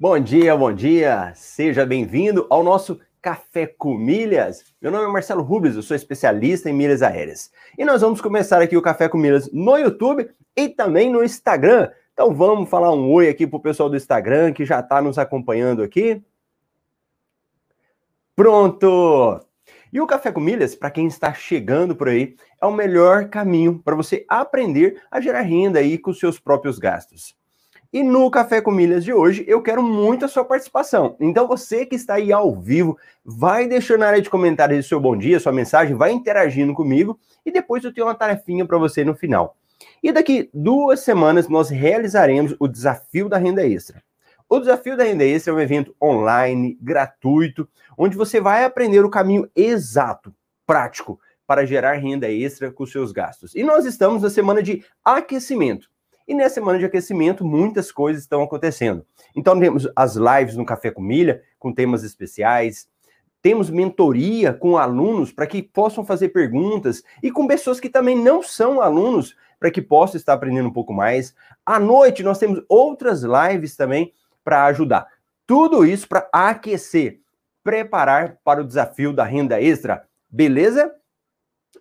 Bom dia, bom dia. Seja bem-vindo ao nosso Café com Milhas. Meu nome é Marcelo Rubles, eu sou especialista em milhas aéreas. E nós vamos começar aqui o Café com Milhas no YouTube e também no Instagram. Então vamos falar um oi aqui pro pessoal do Instagram que já está nos acompanhando aqui. Pronto! E o Café com Milhas, para quem está chegando por aí, é o melhor caminho para você aprender a gerar renda aí com seus próprios gastos. E no Café com Milhas de hoje, eu quero muito a sua participação. Então, você que está aí ao vivo, vai deixando na área de comentários seu bom dia, sua mensagem, vai interagindo comigo e depois eu tenho uma tarefinha para você no final. E daqui duas semanas nós realizaremos o desafio da renda extra. O desafio da renda extra é um evento online, gratuito, onde você vai aprender o caminho exato, prático, para gerar renda extra com seus gastos. E nós estamos na semana de aquecimento. E nessa semana de aquecimento, muitas coisas estão acontecendo. Então, temos as lives no Café com Milha, com temas especiais. Temos mentoria com alunos para que possam fazer perguntas e com pessoas que também não são alunos para que possam estar aprendendo um pouco mais. À noite, nós temos outras lives também para ajudar. Tudo isso para aquecer, preparar para o desafio da renda extra. Beleza?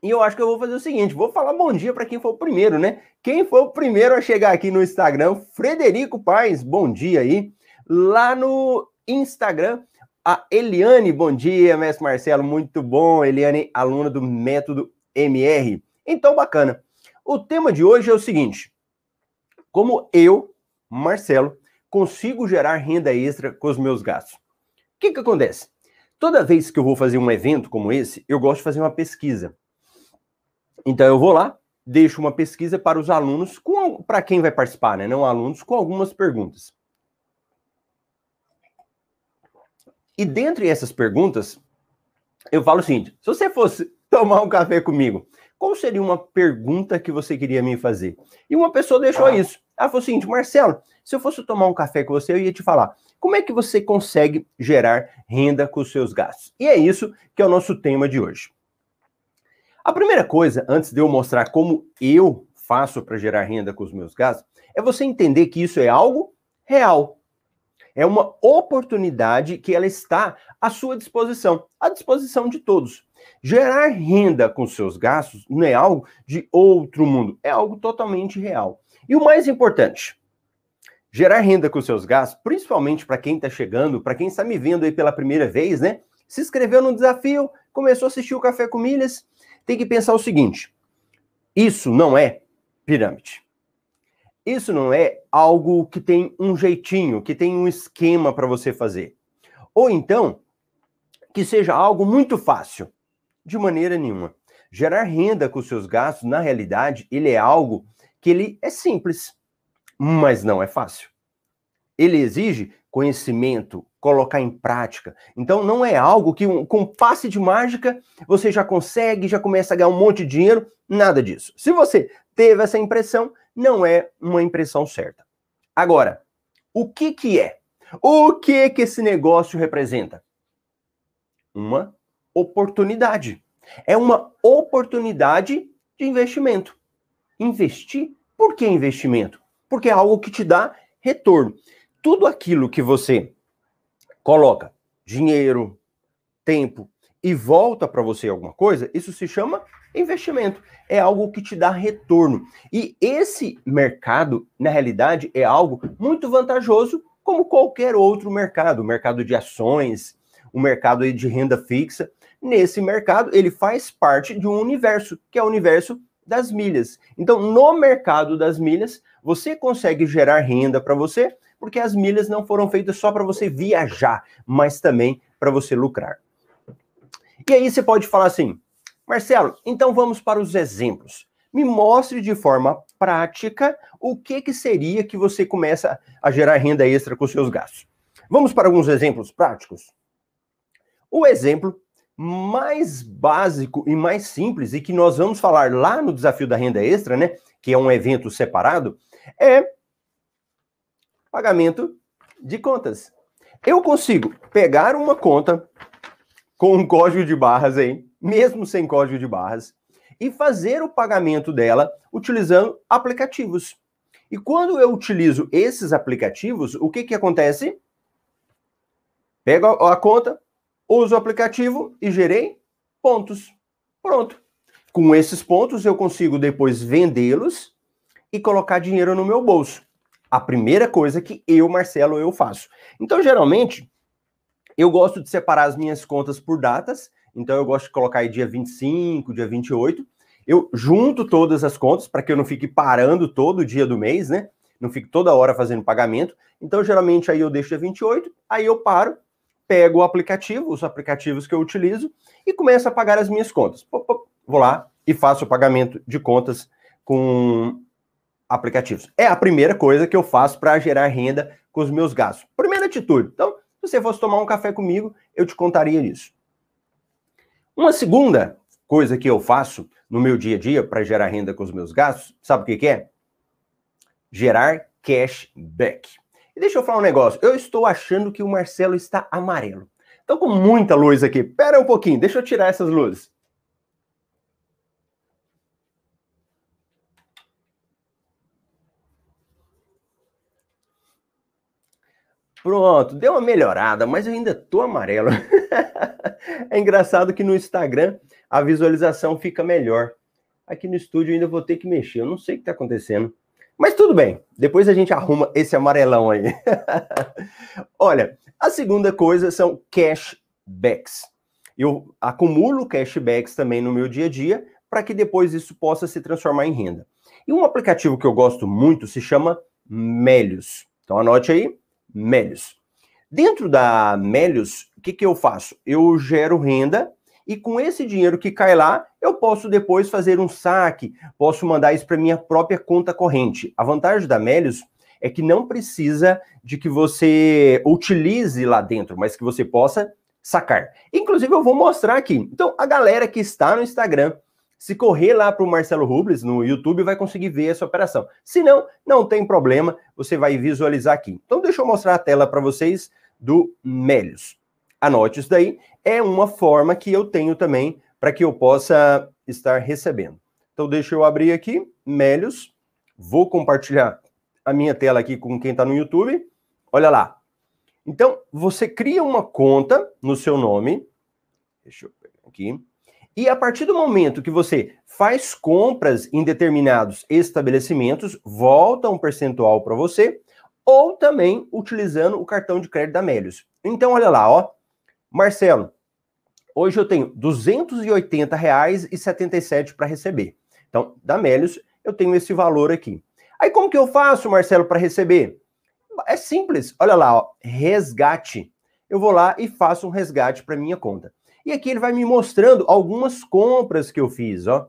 E eu acho que eu vou fazer o seguinte: vou falar bom dia para quem foi o primeiro, né? Quem foi o primeiro a chegar aqui no Instagram? Frederico Paz, bom dia aí. Lá no Instagram, a Eliane, bom dia, mestre Marcelo, muito bom. Eliane, aluna do método MR. Então, bacana. O tema de hoje é o seguinte: como eu, Marcelo, consigo gerar renda extra com os meus gastos? O que, que acontece? Toda vez que eu vou fazer um evento como esse, eu gosto de fazer uma pesquisa. Então eu vou lá, deixo uma pesquisa para os alunos, para quem vai participar, né? Não alunos, com algumas perguntas. E dentre essas perguntas, eu falo o seguinte: se você fosse tomar um café comigo, qual seria uma pergunta que você queria me fazer? E uma pessoa deixou ah. isso. Ela falou o seguinte: Marcelo, se eu fosse tomar um café com você, eu ia te falar como é que você consegue gerar renda com os seus gastos. E é isso que é o nosso tema de hoje. A primeira coisa, antes de eu mostrar como eu faço para gerar renda com os meus gastos, é você entender que isso é algo real. É uma oportunidade que ela está à sua disposição, à disposição de todos. Gerar renda com seus gastos não é algo de outro mundo, é algo totalmente real. E o mais importante, gerar renda com seus gastos, principalmente para quem está chegando, para quem está me vendo aí pela primeira vez, né? Se inscreveu no desafio, começou a assistir o Café com Milhas, tem que pensar o seguinte: isso não é pirâmide. Isso não é algo que tem um jeitinho, que tem um esquema para você fazer. Ou então, que seja algo muito fácil. De maneira nenhuma. Gerar renda com seus gastos, na realidade, ele é algo que ele é simples, mas não é fácil. Ele exige conhecimento, colocar em prática. Então não é algo que com passe de mágica você já consegue, já começa a ganhar um monte de dinheiro, nada disso. Se você teve essa impressão, não é uma impressão certa. Agora, o que que é? O que que esse negócio representa? Uma oportunidade. É uma oportunidade de investimento. Investir? Por que investimento? Porque é algo que te dá retorno. Tudo aquilo que você coloca dinheiro, tempo e volta para você alguma coisa, isso se chama investimento. É algo que te dá retorno. E esse mercado, na realidade, é algo muito vantajoso, como qualquer outro mercado, o mercado de ações, o mercado de renda fixa. Nesse mercado, ele faz parte de um universo, que é o universo das milhas. Então, no mercado das milhas, você consegue gerar renda para você porque as milhas não foram feitas só para você viajar, mas também para você lucrar. E aí você pode falar assim, Marcelo, então vamos para os exemplos. Me mostre de forma prática o que, que seria que você começa a gerar renda extra com seus gastos. Vamos para alguns exemplos práticos? O exemplo mais básico e mais simples, e que nós vamos falar lá no Desafio da Renda Extra, né? Que é um evento separado, é pagamento de contas. Eu consigo pegar uma conta com um código de barras aí, mesmo sem código de barras, e fazer o pagamento dela utilizando aplicativos. E quando eu utilizo esses aplicativos, o que, que acontece? Pego a, conta, uso o aplicativo e gerei pontos. Pronto. Com esses pontos eu consigo depois vendê-los e colocar dinheiro no meu bolso. A primeira coisa que eu, Marcelo, eu faço. Então, geralmente, eu gosto de separar as minhas contas por datas. Então, eu gosto de colocar aí dia 25, dia 28. Eu junto todas as contas para que eu não fique parando todo dia do mês, né? Não fique toda hora fazendo pagamento. Então, geralmente, aí eu deixo dia 28, aí eu paro, pego o aplicativo, os aplicativos que eu utilizo, e começo a pagar as minhas contas. Vou lá e faço o pagamento de contas com aplicativos. É a primeira coisa que eu faço para gerar renda com os meus gastos. Primeira atitude. Então, se você fosse tomar um café comigo, eu te contaria isso. Uma segunda coisa que eu faço no meu dia a dia para gerar renda com os meus gastos, sabe o que, que é? Gerar cashback. E deixa eu falar um negócio. Eu estou achando que o Marcelo está amarelo. Estou com muita luz aqui. Pera um pouquinho, deixa eu tirar essas luzes. Pronto, deu uma melhorada, mas eu ainda tô amarelo. é engraçado que no Instagram a visualização fica melhor. Aqui no estúdio ainda vou ter que mexer, eu não sei o que está acontecendo. Mas tudo bem, depois a gente arruma esse amarelão aí. Olha, a segunda coisa são cashbacks. Eu acumulo cashbacks também no meu dia a dia para que depois isso possa se transformar em renda. E um aplicativo que eu gosto muito se chama Melios. Então anote aí, Melios. Dentro da Melios, o que, que eu faço? Eu gero renda e com esse dinheiro que cai lá, eu posso depois fazer um saque, posso mandar isso para minha própria conta corrente. A vantagem da Melios é que não precisa de que você utilize lá dentro, mas que você possa sacar. Inclusive, eu vou mostrar aqui. Então, a galera que está no Instagram, se correr lá para o Marcelo Rubles no YouTube, vai conseguir ver essa operação. Se não, não tem problema, você vai visualizar aqui. Então, deixa eu mostrar a tela para vocês do Melios. Anote isso daí. É uma forma que eu tenho também para que eu possa estar recebendo. Então, deixa eu abrir aqui, Melios. Vou compartilhar a minha tela aqui com quem está no YouTube. Olha lá. Então, você cria uma conta no seu nome. Deixa eu pegar aqui e a partir do momento que você faz compras em determinados estabelecimentos, volta um percentual para você, ou também utilizando o cartão de crédito da Melios. Então, olha lá, ó. Marcelo, hoje eu tenho R$ 280,77 para receber. Então, da Melios, eu tenho esse valor aqui. Aí, como que eu faço, Marcelo, para receber? É simples. Olha lá, ó, resgate. Eu vou lá e faço um resgate para minha conta. E aqui ele vai me mostrando algumas compras que eu fiz, ó.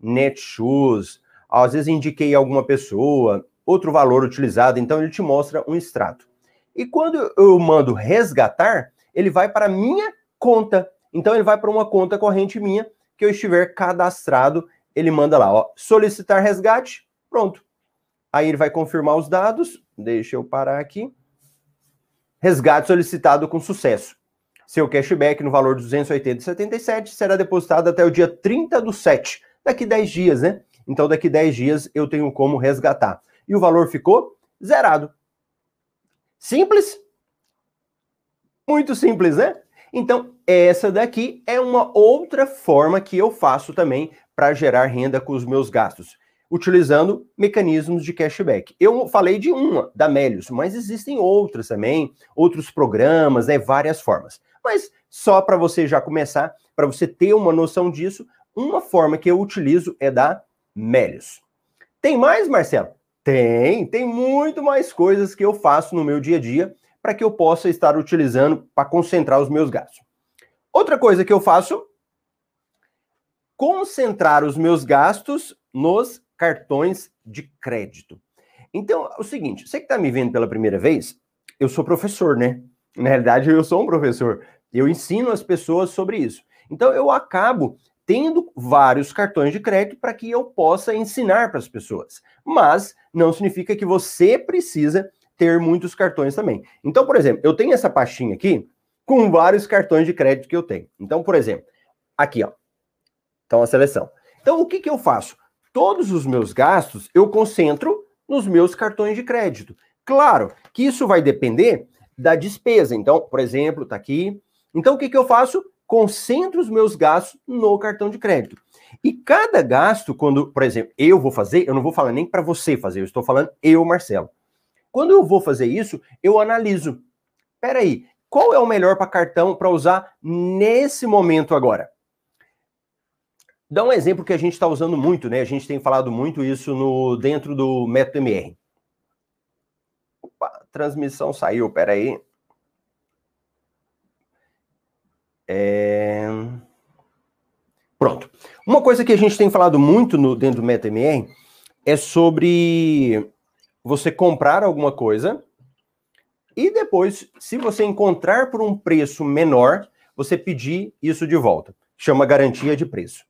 Netshoes, às vezes indiquei alguma pessoa, outro valor utilizado, então ele te mostra um extrato. E quando eu mando resgatar, ele vai para minha conta. Então ele vai para uma conta corrente minha que eu estiver cadastrado, ele manda lá, ó, solicitar resgate, pronto. Aí ele vai confirmar os dados, deixa eu parar aqui. Resgate solicitado com sucesso. Seu cashback no valor de 280,77 será depositado até o dia 30 do 7, daqui 10 dias, né? Então, daqui 10 dias eu tenho como resgatar. E o valor ficou zerado. Simples? Muito simples, né? Então, essa daqui é uma outra forma que eu faço também para gerar renda com os meus gastos, utilizando mecanismos de cashback. Eu falei de uma, da Melius, mas existem outras também, outros programas, né, várias formas. Mas só para você já começar, para você ter uma noção disso, uma forma que eu utilizo é da Melius. Tem mais, Marcelo? Tem, tem muito mais coisas que eu faço no meu dia a dia para que eu possa estar utilizando para concentrar os meus gastos. Outra coisa que eu faço, concentrar os meus gastos nos cartões de crédito. Então, é o seguinte, você que está me vendo pela primeira vez, eu sou professor, né? Na realidade, eu sou um professor. Eu ensino as pessoas sobre isso. Então, eu acabo tendo vários cartões de crédito para que eu possa ensinar para as pessoas. Mas não significa que você precisa ter muitos cartões também. Então, por exemplo, eu tenho essa pastinha aqui com vários cartões de crédito que eu tenho. Então, por exemplo, aqui, ó. Então, a seleção. Então, o que, que eu faço? Todos os meus gastos eu concentro nos meus cartões de crédito. Claro que isso vai depender da despesa. Então, por exemplo, tá aqui. Então, o que, que eu faço? Concentro os meus gastos no cartão de crédito. E cada gasto, quando, por exemplo, eu vou fazer, eu não vou falar nem para você fazer, eu estou falando eu, Marcelo. Quando eu vou fazer isso, eu analiso. Peraí, qual é o melhor para cartão para usar nesse momento agora? Dá um exemplo que a gente está usando muito, né? A gente tem falado muito isso no dentro do método MR. Transmissão saiu, peraí. É... Pronto. Uma coisa que a gente tem falado muito no, dentro do MetaMR é sobre você comprar alguma coisa e depois, se você encontrar por um preço menor, você pedir isso de volta. Chama garantia de preço.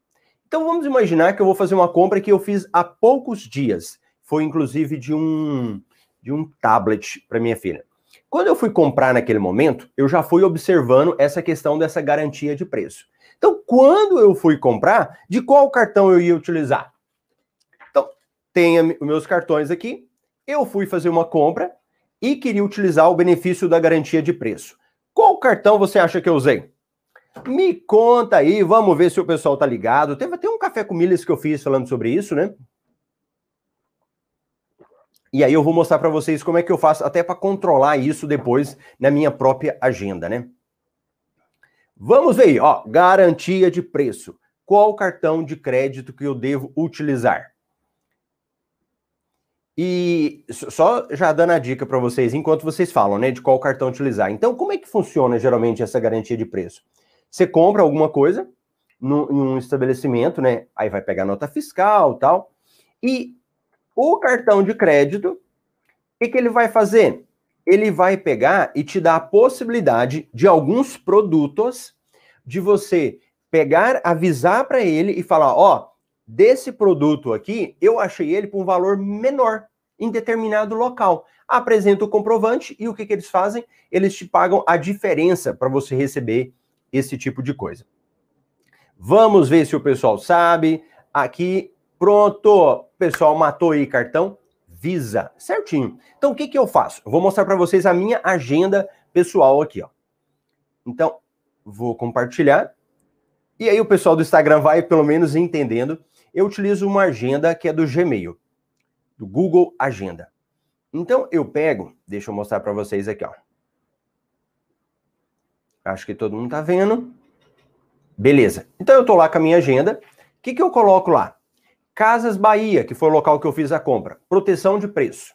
Então vamos imaginar que eu vou fazer uma compra que eu fiz há poucos dias. Foi inclusive de um de um tablet para minha filha. Quando eu fui comprar naquele momento, eu já fui observando essa questão dessa garantia de preço. Então, quando eu fui comprar, de qual cartão eu ia utilizar? Então, tenha os meus cartões aqui. Eu fui fazer uma compra e queria utilizar o benefício da garantia de preço. Qual cartão você acha que eu usei? Me conta aí, vamos ver se o pessoal tá ligado. Teve até um café com milhas que eu fiz falando sobre isso, né? E aí eu vou mostrar para vocês como é que eu faço até para controlar isso depois na minha própria agenda, né? Vamos ver ó, garantia de preço. Qual cartão de crédito que eu devo utilizar? E só já dando a dica para vocês, enquanto vocês falam, né, de qual cartão utilizar. Então, como é que funciona geralmente essa garantia de preço? Você compra alguma coisa no, em um estabelecimento, né? Aí vai pegar nota fiscal tal. E o cartão de crédito, o que, que ele vai fazer? Ele vai pegar e te dar a possibilidade de alguns produtos de você pegar, avisar para ele e falar, ó, desse produto aqui, eu achei ele por um valor menor em determinado local. Apresenta o comprovante e o que, que eles fazem? Eles te pagam a diferença para você receber esse tipo de coisa. Vamos ver se o pessoal sabe. Aqui, pronto. Pessoal matou aí cartão Visa. Certinho. Então, o que, que eu faço? Eu vou mostrar para vocês a minha agenda pessoal aqui, ó. Então, vou compartilhar. E aí o pessoal do Instagram vai pelo menos entendendo. Eu utilizo uma agenda que é do Gmail, do Google Agenda. Então eu pego, deixa eu mostrar para vocês aqui, ó. Acho que todo mundo tá vendo. Beleza. Então eu tô lá com a minha agenda. O que, que eu coloco lá? Casas Bahia, que foi o local que eu fiz a compra. Proteção de preço.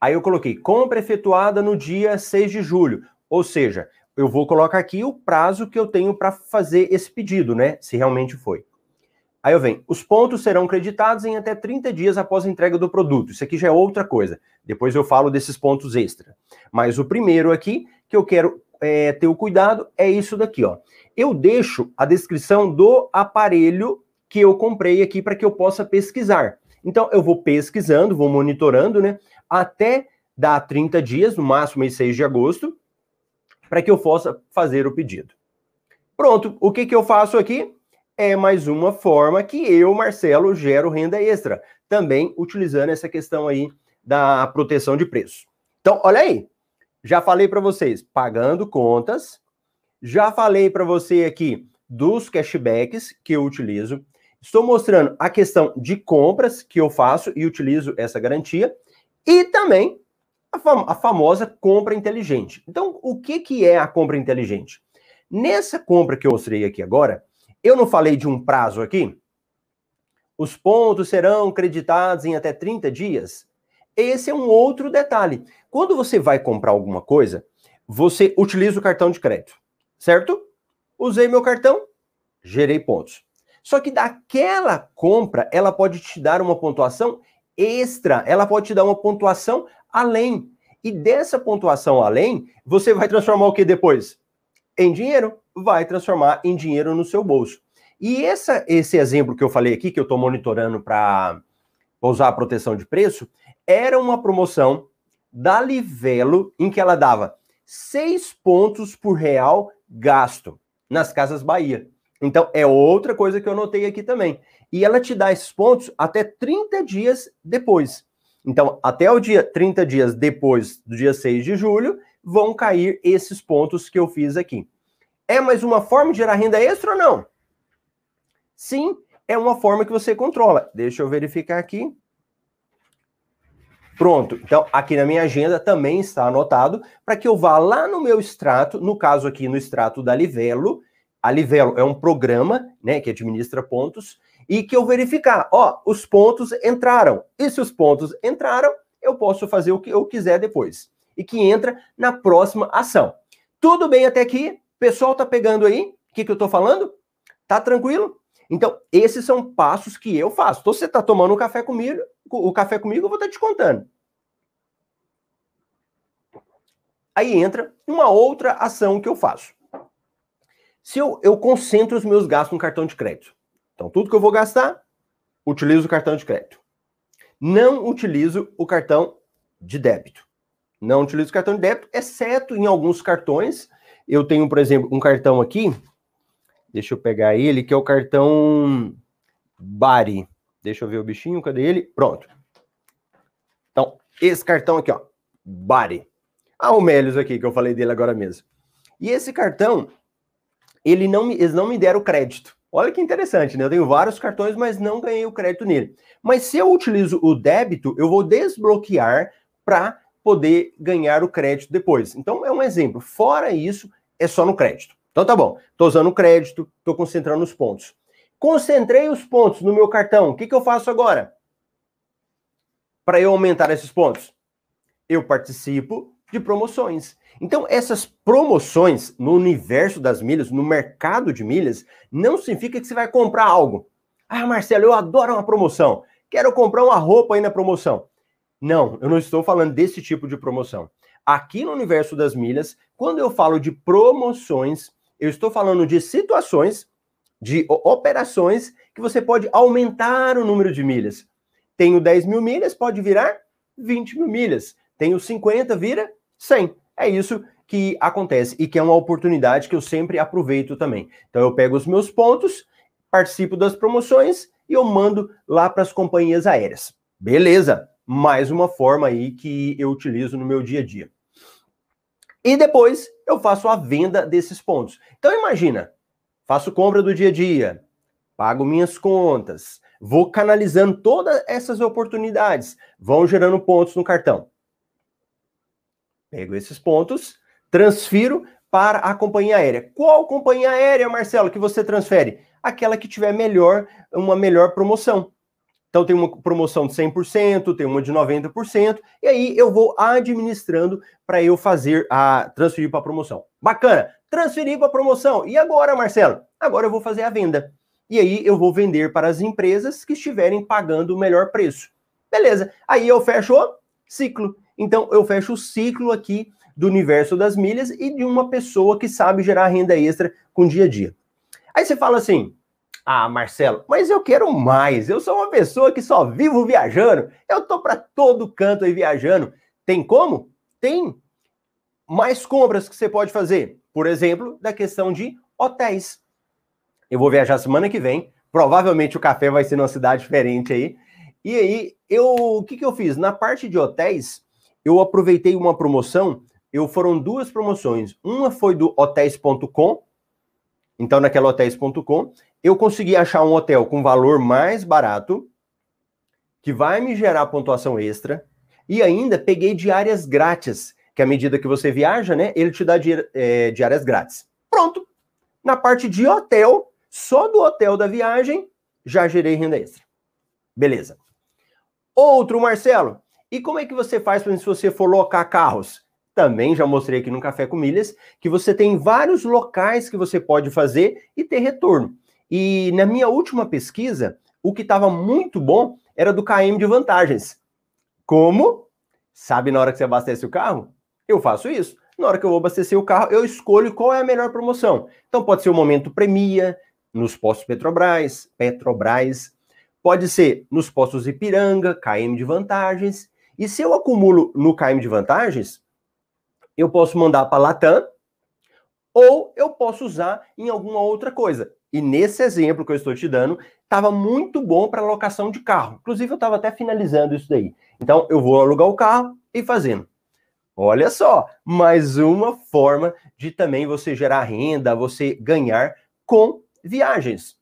Aí eu coloquei compra efetuada no dia 6 de julho. Ou seja, eu vou colocar aqui o prazo que eu tenho para fazer esse pedido, né? Se realmente foi. Aí eu venho, os pontos serão creditados em até 30 dias após a entrega do produto. Isso aqui já é outra coisa. Depois eu falo desses pontos extra. Mas o primeiro aqui que eu quero é, ter o cuidado é isso daqui, ó. Eu deixo a descrição do aparelho que eu comprei aqui para que eu possa pesquisar. Então, eu vou pesquisando, vou monitorando, né? Até dar 30 dias, no máximo em 6 de agosto, para que eu possa fazer o pedido. Pronto, o que, que eu faço aqui? É mais uma forma que eu, Marcelo, gero renda extra, também utilizando essa questão aí da proteção de preço. Então, olha aí, já falei para vocês, pagando contas. Já falei para você aqui dos cashbacks que eu utilizo. Estou mostrando a questão de compras que eu faço e utilizo essa garantia. E também a, fam a famosa compra inteligente. Então, o que, que é a compra inteligente? Nessa compra que eu mostrei aqui agora, eu não falei de um prazo aqui? Os pontos serão creditados em até 30 dias? Esse é um outro detalhe. Quando você vai comprar alguma coisa, você utiliza o cartão de crédito, certo? Usei meu cartão, gerei pontos. Só que daquela compra, ela pode te dar uma pontuação extra, ela pode te dar uma pontuação além. E dessa pontuação além, você vai transformar o que depois? Em dinheiro. Vai transformar em dinheiro no seu bolso. E essa, esse exemplo que eu falei aqui, que eu estou monitorando para usar a proteção de preço, era uma promoção da Livelo em que ela dava seis pontos por real gasto nas Casas Bahia. Então, é outra coisa que eu notei aqui também. E ela te dá esses pontos até 30 dias depois. Então, até o dia 30 dias depois do dia 6 de julho, vão cair esses pontos que eu fiz aqui. É mais uma forma de gerar renda extra ou não? Sim, é uma forma que você controla. Deixa eu verificar aqui. Pronto. Então, aqui na minha agenda também está anotado para que eu vá lá no meu extrato, no caso aqui no extrato da Livelo. A Livelo é um programa, né, que administra pontos e que eu verificar, ó, os pontos entraram. E se os pontos entraram, eu posso fazer o que eu quiser depois. E que entra na próxima ação. Tudo bem até aqui? Pessoal tá pegando aí? O que, que eu tô falando? Tá tranquilo? Então, esses são passos que eu faço. Então, você está tomando um café comigo, o café comigo, eu vou estar tá te contando. Aí entra uma outra ação que eu faço. Se eu, eu concentro os meus gastos no cartão de crédito. Então, tudo que eu vou gastar, utilizo o cartão de crédito. Não utilizo o cartão de débito. Não utilizo o cartão de débito, exceto em alguns cartões. Eu tenho, por exemplo, um cartão aqui Deixa eu pegar ele, que é o cartão Bari. Deixa eu ver o bichinho, cadê ele? Pronto. Então, esse cartão aqui, ó, Bari. Ah, o Melios aqui, que eu falei dele agora mesmo. E esse cartão, ele não me, eles não me deram crédito. Olha que interessante, né? Eu tenho vários cartões, mas não ganhei o crédito nele. Mas se eu utilizo o débito, eu vou desbloquear para poder ganhar o crédito depois. Então, é um exemplo. Fora isso, é só no crédito. Então tá bom, estou usando crédito, estou concentrando os pontos. Concentrei os pontos no meu cartão, o que, que eu faço agora? Para eu aumentar esses pontos? Eu participo de promoções. Então, essas promoções no universo das milhas, no mercado de milhas, não significa que você vai comprar algo. Ah, Marcelo, eu adoro uma promoção. Quero comprar uma roupa aí na promoção. Não, eu não estou falando desse tipo de promoção. Aqui no universo das milhas, quando eu falo de promoções, eu estou falando de situações, de operações que você pode aumentar o número de milhas. Tenho 10 mil milhas, pode virar 20 mil milhas. Tenho 50, vira 100. É isso que acontece e que é uma oportunidade que eu sempre aproveito também. Então eu pego os meus pontos, participo das promoções e eu mando lá para as companhias aéreas. Beleza? Mais uma forma aí que eu utilizo no meu dia a dia. E depois eu faço a venda desses pontos. Então imagina, faço compra do dia a dia, pago minhas contas, vou canalizando todas essas oportunidades, vão gerando pontos no cartão. Pego esses pontos, transfiro para a companhia aérea. Qual companhia aérea, Marcelo, que você transfere? Aquela que tiver melhor, uma melhor promoção. Então tem uma promoção de 100%, tem uma de 90%, e aí eu vou administrando para eu fazer a transferir para a promoção. Bacana, transferir para a promoção. E agora, Marcelo? Agora eu vou fazer a venda. E aí eu vou vender para as empresas que estiverem pagando o melhor preço. Beleza. Aí eu fecho ciclo. Então eu fecho o ciclo aqui do universo das milhas e de uma pessoa que sabe gerar renda extra com dia a dia. Aí você fala assim: ah, Marcelo, mas eu quero mais. Eu sou uma pessoa que só vivo viajando. Eu tô para todo canto aí viajando. Tem como? Tem. Mais compras que você pode fazer. Por exemplo, da questão de hotéis. Eu vou viajar semana que vem. Provavelmente o café vai ser numa cidade diferente aí. E aí, eu, o que, que eu fiz? Na parte de hotéis, eu aproveitei uma promoção. Eu foram duas promoções. Uma foi do hotéis.com. Então, naquela hotéis.com, eu consegui achar um hotel com valor mais barato, que vai me gerar pontuação extra, e ainda peguei diárias grátis, que à medida que você viaja, né, ele te dá di é, diárias grátis. Pronto. Na parte de hotel, só do hotel da viagem, já gerei renda extra. Beleza. Outro, Marcelo. E como é que você faz se você for locar carros? Também já mostrei aqui no Café com Milhas que você tem vários locais que você pode fazer e ter retorno. E na minha última pesquisa, o que estava muito bom era do KM de vantagens. Como? Sabe na hora que você abastece o carro? Eu faço isso. Na hora que eu vou abastecer o carro, eu escolho qual é a melhor promoção. Então pode ser o momento premia, nos postos Petrobras, Petrobras, pode ser nos postos Ipiranga, KM de vantagens. E se eu acumulo no KM de vantagens, eu posso mandar para Latam ou eu posso usar em alguma outra coisa. E nesse exemplo que eu estou te dando, estava muito bom para locação de carro. Inclusive, eu estava até finalizando isso daí. Então, eu vou alugar o carro e fazendo. Olha só, mais uma forma de também você gerar renda, você ganhar com viagens.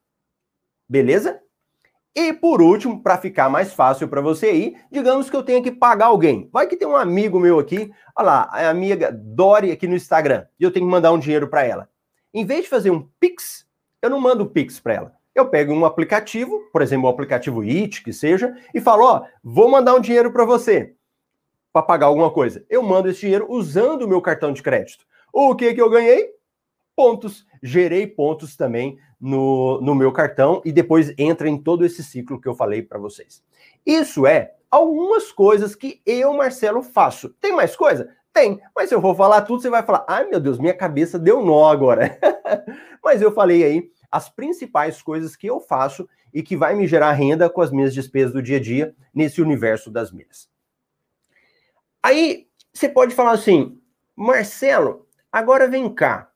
Beleza? E por último, para ficar mais fácil para você ir, digamos que eu tenha que pagar alguém. Vai que tem um amigo meu aqui, olha lá, a amiga Dori aqui no Instagram, e eu tenho que mandar um dinheiro para ela. Em vez de fazer um Pix, eu não mando Pix para ela. Eu pego um aplicativo, por exemplo, o aplicativo IT, que seja, e falo, ó, vou mandar um dinheiro para você para pagar alguma coisa. Eu mando esse dinheiro usando o meu cartão de crédito. O que que eu ganhei? Pontos. Gerei pontos também no, no meu cartão e depois entra em todo esse ciclo que eu falei para vocês. Isso é algumas coisas que eu, Marcelo, faço. Tem mais coisa? Tem, mas eu vou falar tudo, você vai falar, ai meu Deus, minha cabeça deu nó agora. mas eu falei aí as principais coisas que eu faço e que vai me gerar renda com as minhas despesas do dia a dia nesse universo das milhas. Aí você pode falar assim, Marcelo, agora vem cá.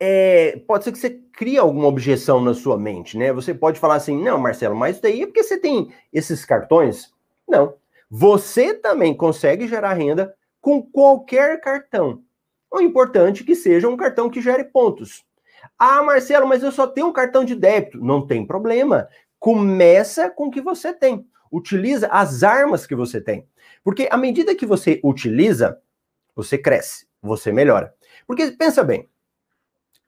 É, pode ser que você crie alguma objeção na sua mente, né? Você pode falar assim, não, Marcelo, mas isso daí é porque você tem esses cartões? Não. Você também consegue gerar renda com qualquer cartão. O importante é que seja um cartão que gere pontos. Ah, Marcelo, mas eu só tenho um cartão de débito. Não tem problema. Começa com o que você tem. Utiliza as armas que você tem. Porque à medida que você utiliza, você cresce, você melhora. Porque pensa bem,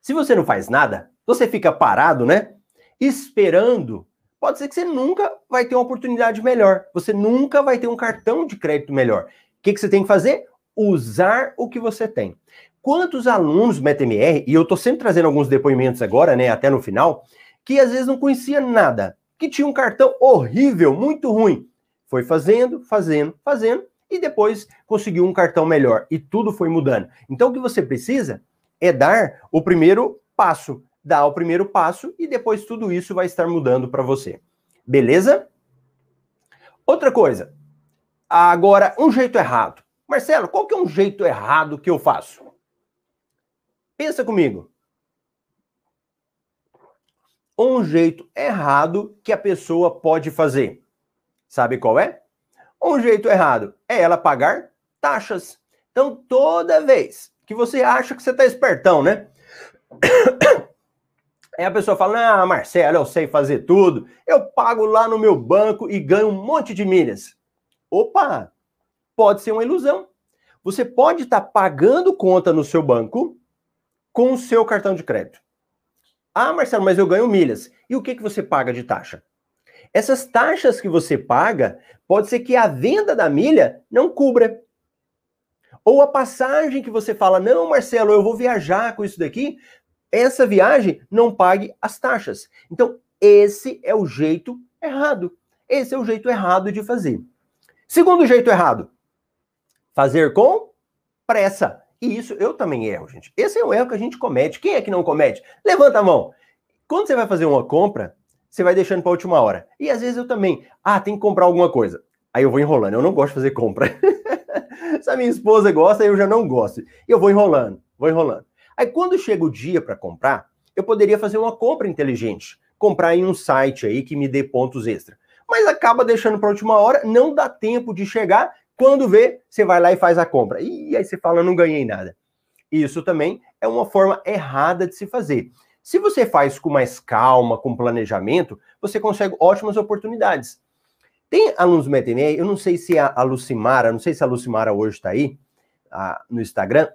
se você não faz nada, você fica parado, né? Esperando, pode ser que você nunca vai ter uma oportunidade melhor. Você nunca vai ter um cartão de crédito melhor. O que, que você tem que fazer? Usar o que você tem. Quantos alunos do MetaMR, e eu estou sempre trazendo alguns depoimentos agora, né, até no final, que às vezes não conhecia nada, que tinha um cartão horrível, muito ruim, foi fazendo, fazendo, fazendo e depois conseguiu um cartão melhor e tudo foi mudando. Então o que você precisa é dar o primeiro passo, dar o primeiro passo e depois tudo isso vai estar mudando para você. Beleza? Outra coisa. Agora, um jeito errado. Marcelo, qual que é um jeito errado que eu faço? Pensa comigo. Um jeito errado que a pessoa pode fazer. Sabe qual é? Um jeito errado é ela pagar taxas. Então, toda vez que você acha que você está espertão, né? Aí a pessoa fala: Ah, Marcelo, eu sei fazer tudo, eu pago lá no meu banco e ganho um monte de milhas. Opa! Pode ser uma ilusão. Você pode estar tá pagando conta no seu banco com o seu cartão de crédito. Ah, Marcelo, mas eu ganho milhas. E o que, que você paga de taxa? Essas taxas que você paga, pode ser que a venda da milha não cubra. Ou a passagem que você fala, não, Marcelo, eu vou viajar com isso daqui, essa viagem não pague as taxas. Então, esse é o jeito errado. Esse é o jeito errado de fazer. Segundo jeito errado, fazer com pressa. E isso eu também erro, gente. Esse é o erro que a gente comete. Quem é que não comete? Levanta a mão. Quando você vai fazer uma compra, você vai deixando para a última hora. E às vezes eu também, ah, tem que comprar alguma coisa. Aí eu vou enrolando. Eu não gosto de fazer compra. Se a minha esposa gosta, eu já não gosto. E eu vou enrolando, vou enrolando. Aí quando chega o dia para comprar, eu poderia fazer uma compra inteligente, comprar em um site aí que me dê pontos extra. Mas acaba deixando para última hora, não dá tempo de chegar. Quando vê, você vai lá e faz a compra. E aí você fala, não ganhei nada. Isso também é uma forma errada de se fazer. Se você faz com mais calma, com planejamento, você consegue ótimas oportunidades. Tem alunos do MetaMR, eu não sei se a, a Lucimara, não sei se a Lucimara hoje está aí a, no Instagram,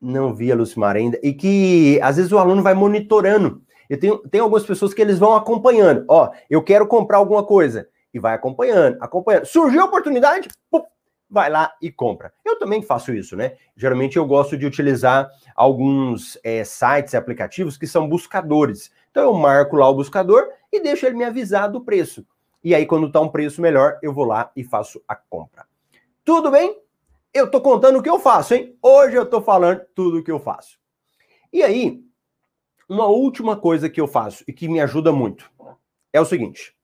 não vi a Lucimara ainda, e que às vezes o aluno vai monitorando. Eu tenho, tem algumas pessoas que eles vão acompanhando. Ó, eu quero comprar alguma coisa. E vai acompanhando, acompanhando. Surgiu a oportunidade, pum, vai lá e compra. Eu também faço isso, né? Geralmente eu gosto de utilizar alguns é, sites e aplicativos que são buscadores. Então eu marco lá o buscador e deixo ele me avisar do preço. E aí, quando está um preço melhor, eu vou lá e faço a compra. Tudo bem? Eu tô contando o que eu faço, hein? Hoje eu tô falando tudo o que eu faço. E aí, uma última coisa que eu faço e que me ajuda muito é o seguinte.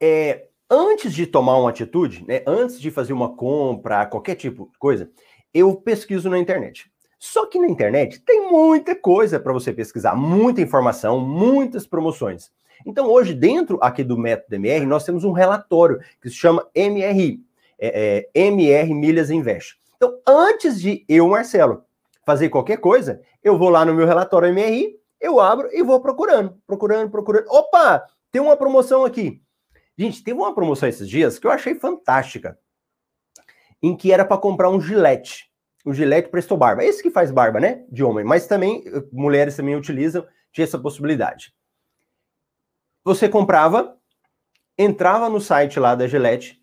é, antes de tomar uma atitude, né, antes de fazer uma compra, qualquer tipo de coisa, eu pesquiso na internet. Só que na internet tem muita coisa para você pesquisar, muita informação, muitas promoções. Então, hoje, dentro aqui do método MR, nós temos um relatório que se chama MRI, é, é, MR Milhas Invest. Então, antes de eu, Marcelo, fazer qualquer coisa, eu vou lá no meu relatório MRI, eu abro e vou procurando, procurando, procurando. Opa, tem uma promoção aqui. Gente, teve uma promoção esses dias que eu achei fantástica, em que era para comprar um gilete, um gilete Presto Barba. Esse que faz barba, né, de homem, mas também mulheres também utilizam, tinha essa possibilidade. Você comprava, entrava no site lá da Gillette,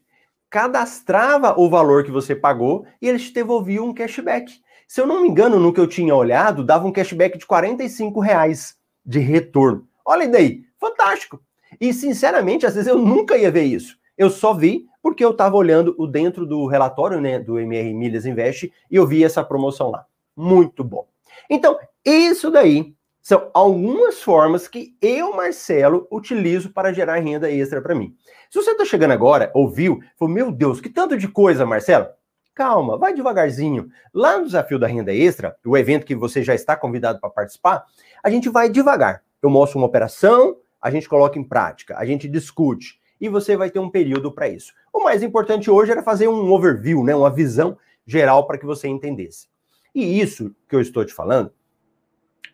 cadastrava o valor que você pagou e eles te devolviam um cashback. Se eu não me engano, no que eu tinha olhado, dava um cashback de 45 reais de retorno. Olha daí, fantástico. E, sinceramente, às vezes eu nunca ia ver isso. Eu só vi porque eu estava olhando o dentro do relatório né, do MR Milhas Invest e eu vi essa promoção lá. Muito bom. Então, isso daí são algumas formas que eu, Marcelo, utilizo para gerar renda extra para mim. Se você está chegando agora, ouviu, falou, meu Deus, que tanto de coisa, Marcelo. Calma, vai devagarzinho. Lá no Desafio da Renda Extra, o evento que você já está convidado para participar, a gente vai devagar. Eu mostro uma operação, a gente coloca em prática, a gente discute e você vai ter um período para isso. O mais importante hoje era fazer um overview, né, uma visão geral para que você entendesse. E isso que eu estou te falando,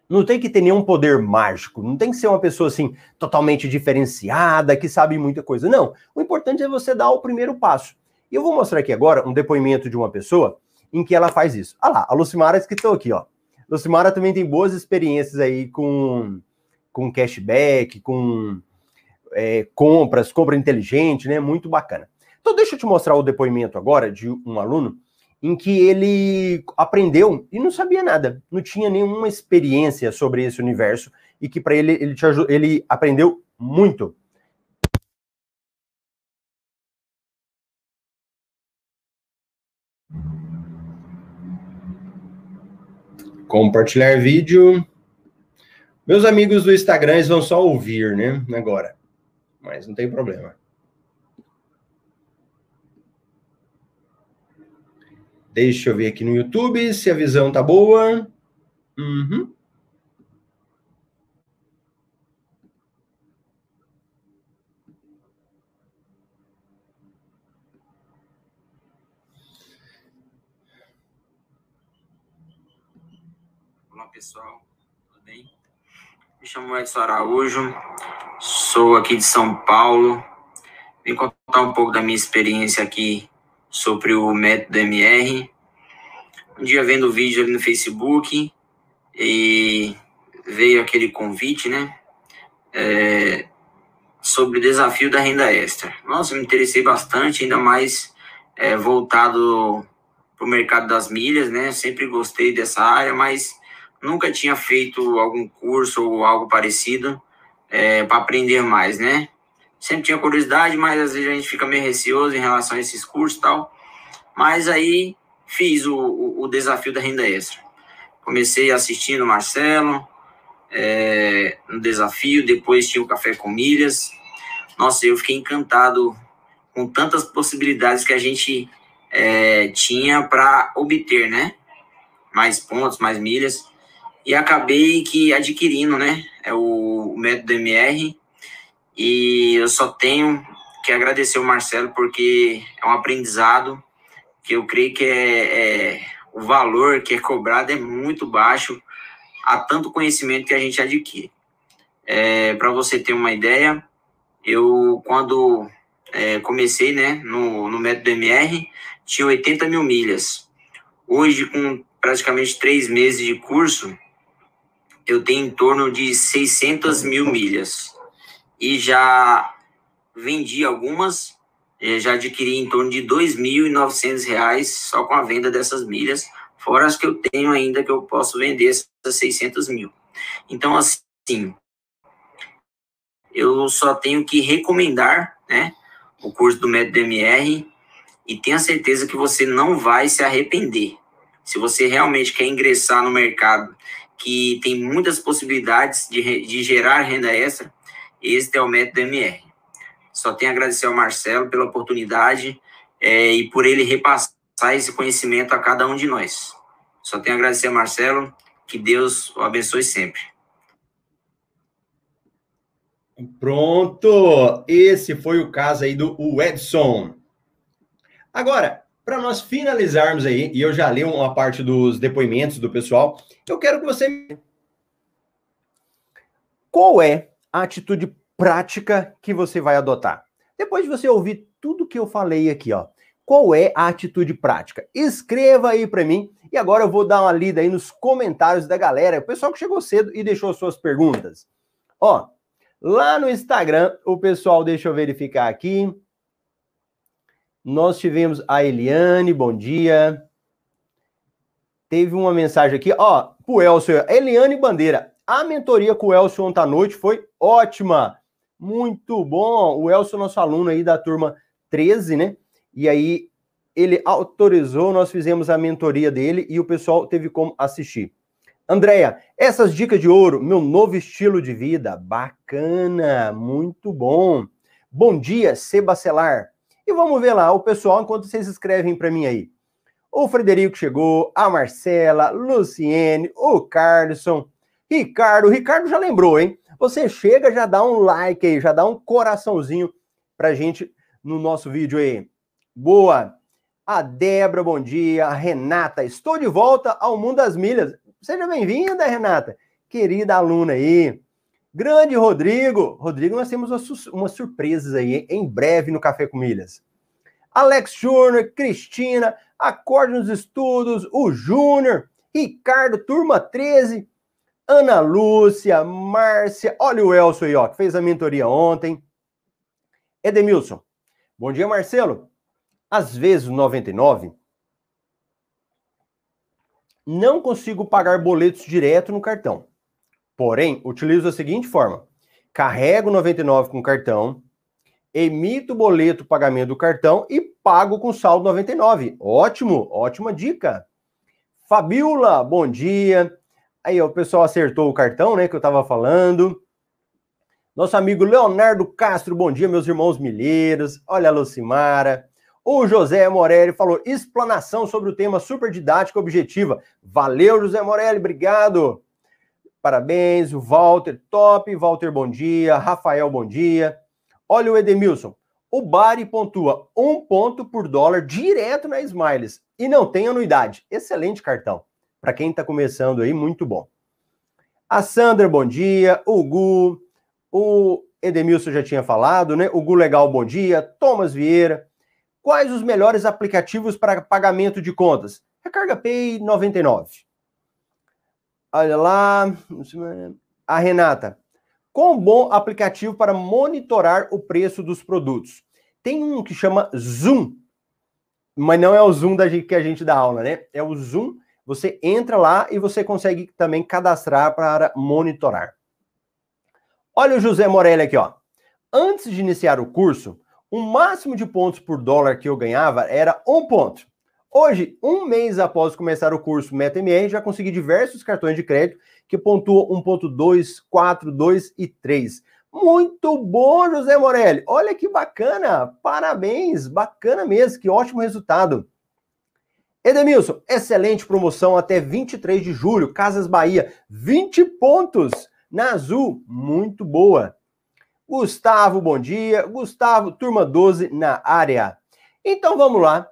não tem que ter nenhum poder mágico, não tem que ser uma pessoa assim totalmente diferenciada, que sabe muita coisa. Não, o importante é você dar o primeiro passo. E eu vou mostrar aqui agora um depoimento de uma pessoa em que ela faz isso. Ah lá, a Lucimara escritou aqui, ó. Lucimara também tem boas experiências aí com, com cashback, com é, compras, compra inteligente, né? Muito bacana. Então, deixa eu te mostrar o depoimento agora de um aluno em que ele aprendeu e não sabia nada, não tinha nenhuma experiência sobre esse universo e que para ele ele, te, ele aprendeu muito Compartilhar vídeo. Meus amigos do Instagram eles vão só ouvir, né? Agora. Mas não tem problema. Deixa eu ver aqui no YouTube se a visão tá boa. Uhum. pessoal, tudo bem? Me chamo Edson Araújo, sou aqui de São Paulo. Vim contar um pouco da minha experiência aqui sobre o método MR. Um dia vendo o vídeo ali no Facebook e veio aquele convite, né? É, sobre o desafio da renda extra. Nossa, me interessei bastante, ainda mais é, voltado para o mercado das milhas, né? Sempre gostei dessa área, mas nunca tinha feito algum curso ou algo parecido é, para aprender mais, né? Sempre tinha curiosidade, mas às vezes a gente fica meio receoso em relação a esses cursos e tal. Mas aí fiz o, o, o desafio da renda extra. Comecei assistindo o Marcelo é, no desafio, depois tinha o Café com Milhas. Nossa, eu fiquei encantado com tantas possibilidades que a gente é, tinha para obter, né? Mais pontos, mais milhas e acabei que adquirindo, né, é o, método MR e eu só tenho que agradecer o Marcelo porque é um aprendizado que eu creio que é, é o valor que é cobrado é muito baixo a tanto conhecimento que a gente adquire. É, Para você ter uma ideia, eu quando é, comecei né, no, no método MR, tinha 80 mil milhas. Hoje, com praticamente três meses de curso, eu tenho em torno de 600 mil milhas. E já vendi algumas, eh, já adquiri em torno de R$ 2.900 só com a venda dessas milhas, fora as que eu tenho ainda que eu posso vender essas 600 mil. Então, assim, eu só tenho que recomendar, né, o curso do Método MR e tenha certeza que você não vai se arrepender. Se você realmente quer ingressar no mercado que tem muitas possibilidades de, de gerar renda extra, este é o método MR. Só tenho a agradecer ao Marcelo pela oportunidade é, e por ele repassar esse conhecimento a cada um de nós. Só tenho a agradecer ao Marcelo, que Deus o abençoe sempre. Pronto! Esse foi o caso aí do Edson. Agora, para nós finalizarmos aí, e eu já li uma parte dos depoimentos do pessoal, eu quero que você. Qual é a atitude prática que você vai adotar? Depois de você ouvir tudo que eu falei aqui, ó, qual é a atitude prática? Escreva aí para mim e agora eu vou dar uma lida aí nos comentários da galera, o pessoal que chegou cedo e deixou suas perguntas. Ó, lá no Instagram, o pessoal, deixa eu verificar aqui. Nós tivemos a Eliane, bom dia. Teve uma mensagem aqui, ó, pro Elcio, Eliane Bandeira. A mentoria com o Elcio ontem à noite foi ótima. Muito bom. O Elcio, nosso aluno aí da turma 13, né? E aí ele autorizou, nós fizemos a mentoria dele e o pessoal teve como assistir. Andréia, essas dicas de ouro, meu novo estilo de vida, bacana, muito bom. Bom dia, Sebacelar. E vamos ver lá o pessoal enquanto vocês escrevem para mim aí. O Frederico chegou, a Marcela, Luciene, o Carlson, Ricardo. O Ricardo já lembrou, hein? Você chega, já dá um like aí, já dá um coraçãozinho pra gente no nosso vídeo aí. Boa! A Débora, bom dia. A Renata, estou de volta ao Mundo das Milhas. Seja bem-vinda, Renata. Querida aluna aí. Grande Rodrigo. Rodrigo, nós temos umas, surpresas aí em breve no Café com Milhas. Alex Júnior, Cristina, Acorde nos Estudos, o Júnior, Ricardo, Turma 13, Ana Lúcia, Márcia, olha o Elcio aí, ó, que fez a mentoria ontem. Edemilson. Bom dia, Marcelo. Às vezes, 99, não consigo pagar boletos direto no cartão. Porém, utilizo da seguinte forma: carrego 99 com cartão, emito o boleto pagamento do cartão e pago com saldo 99. Ótimo, ótima dica. Fabiola, bom dia. Aí, o pessoal acertou o cartão, né, que eu estava falando. Nosso amigo Leonardo Castro, bom dia, meus irmãos milheiros. Olha a Lucimara. O José Morelli falou explanação sobre o tema super didática objetiva. Valeu, José Morelli, obrigado. Parabéns, o Walter, top. Walter, bom dia. Rafael, bom dia. Olha o Edemilson. O Bari pontua um ponto por dólar direto na Smiles e não tem anuidade. Excelente cartão. Para quem está começando aí, muito bom. A Sandra, bom dia. O Gu, o Edemilson já tinha falado, né? O Gu Legal, bom dia. Thomas Vieira. Quais os melhores aplicativos para pagamento de contas? Recarga Pay 99. Olha lá. A Renata. Qual bom aplicativo para monitorar o preço dos produtos? Tem um que chama Zoom, mas não é o Zoom da que a gente dá aula, né? É o Zoom. Você entra lá e você consegue também cadastrar para monitorar. Olha o José Morelli aqui, ó. Antes de iniciar o curso, o máximo de pontos por dólar que eu ganhava era um ponto. Hoje, um mês após começar o curso MetaMR, já consegui diversos cartões de crédito que pontuam 1.2, 4, 2 e 3. Muito bom, José Morelli. Olha que bacana. Parabéns. Bacana mesmo. Que ótimo resultado. Edemilson, excelente promoção até 23 de julho. Casas Bahia, 20 pontos na Azul. Muito boa. Gustavo, bom dia. Gustavo, turma 12 na área. Então vamos lá.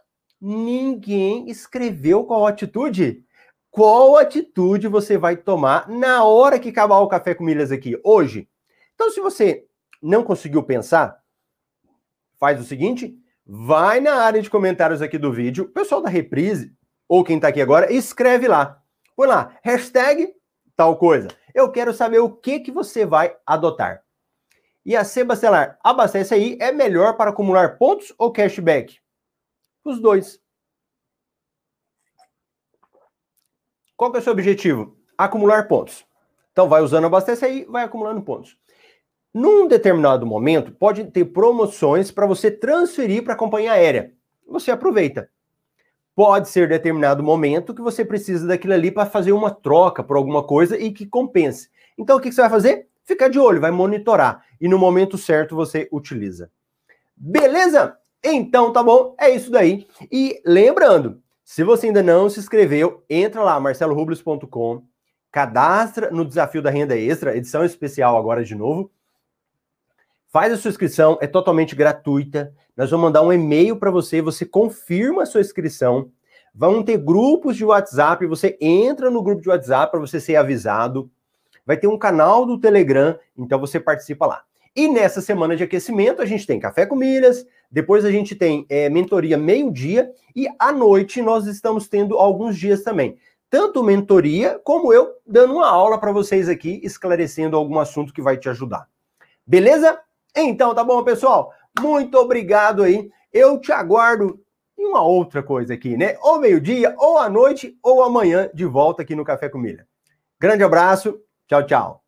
Ninguém escreveu qual atitude? Qual atitude você vai tomar na hora que acabar o café com milhas aqui, hoje? Então, se você não conseguiu pensar, faz o seguinte: vai na área de comentários aqui do vídeo, o pessoal da reprise, ou quem está aqui agora, escreve lá. Põe lá, hashtag tal coisa. Eu quero saber o que, que você vai adotar. E a Sebacelar abastece aí é melhor para acumular pontos ou cashback? Os dois. Qual que é o seu objetivo? Acumular pontos. Então vai usando abastece aí, vai acumulando pontos. Num determinado momento, pode ter promoções para você transferir para a companhia aérea. Você aproveita. Pode ser determinado momento que você precisa daquilo ali para fazer uma troca por alguma coisa e que compense. Então o que você vai fazer? Fica de olho, vai monitorar e no momento certo você utiliza. Beleza? Então tá bom, é isso daí. E lembrando, se você ainda não se inscreveu, entra lá marcelorubles.com, cadastra no desafio da renda extra, edição especial agora de novo. Faz a sua inscrição, é totalmente gratuita. Nós vamos mandar um e-mail para você, você confirma a sua inscrição. Vão ter grupos de WhatsApp, você entra no grupo de WhatsApp para você ser avisado. Vai ter um canal do Telegram, então você participa lá. E nessa semana de aquecimento, a gente tem café com milhas, depois a gente tem é, mentoria meio-dia, e à noite nós estamos tendo alguns dias também. Tanto mentoria, como eu dando uma aula para vocês aqui, esclarecendo algum assunto que vai te ajudar. Beleza? Então, tá bom, pessoal? Muito obrigado aí. Eu te aguardo em uma outra coisa aqui, né? Ou meio-dia, ou à noite, ou amanhã, de volta aqui no Café com Milha. Grande abraço. Tchau, tchau.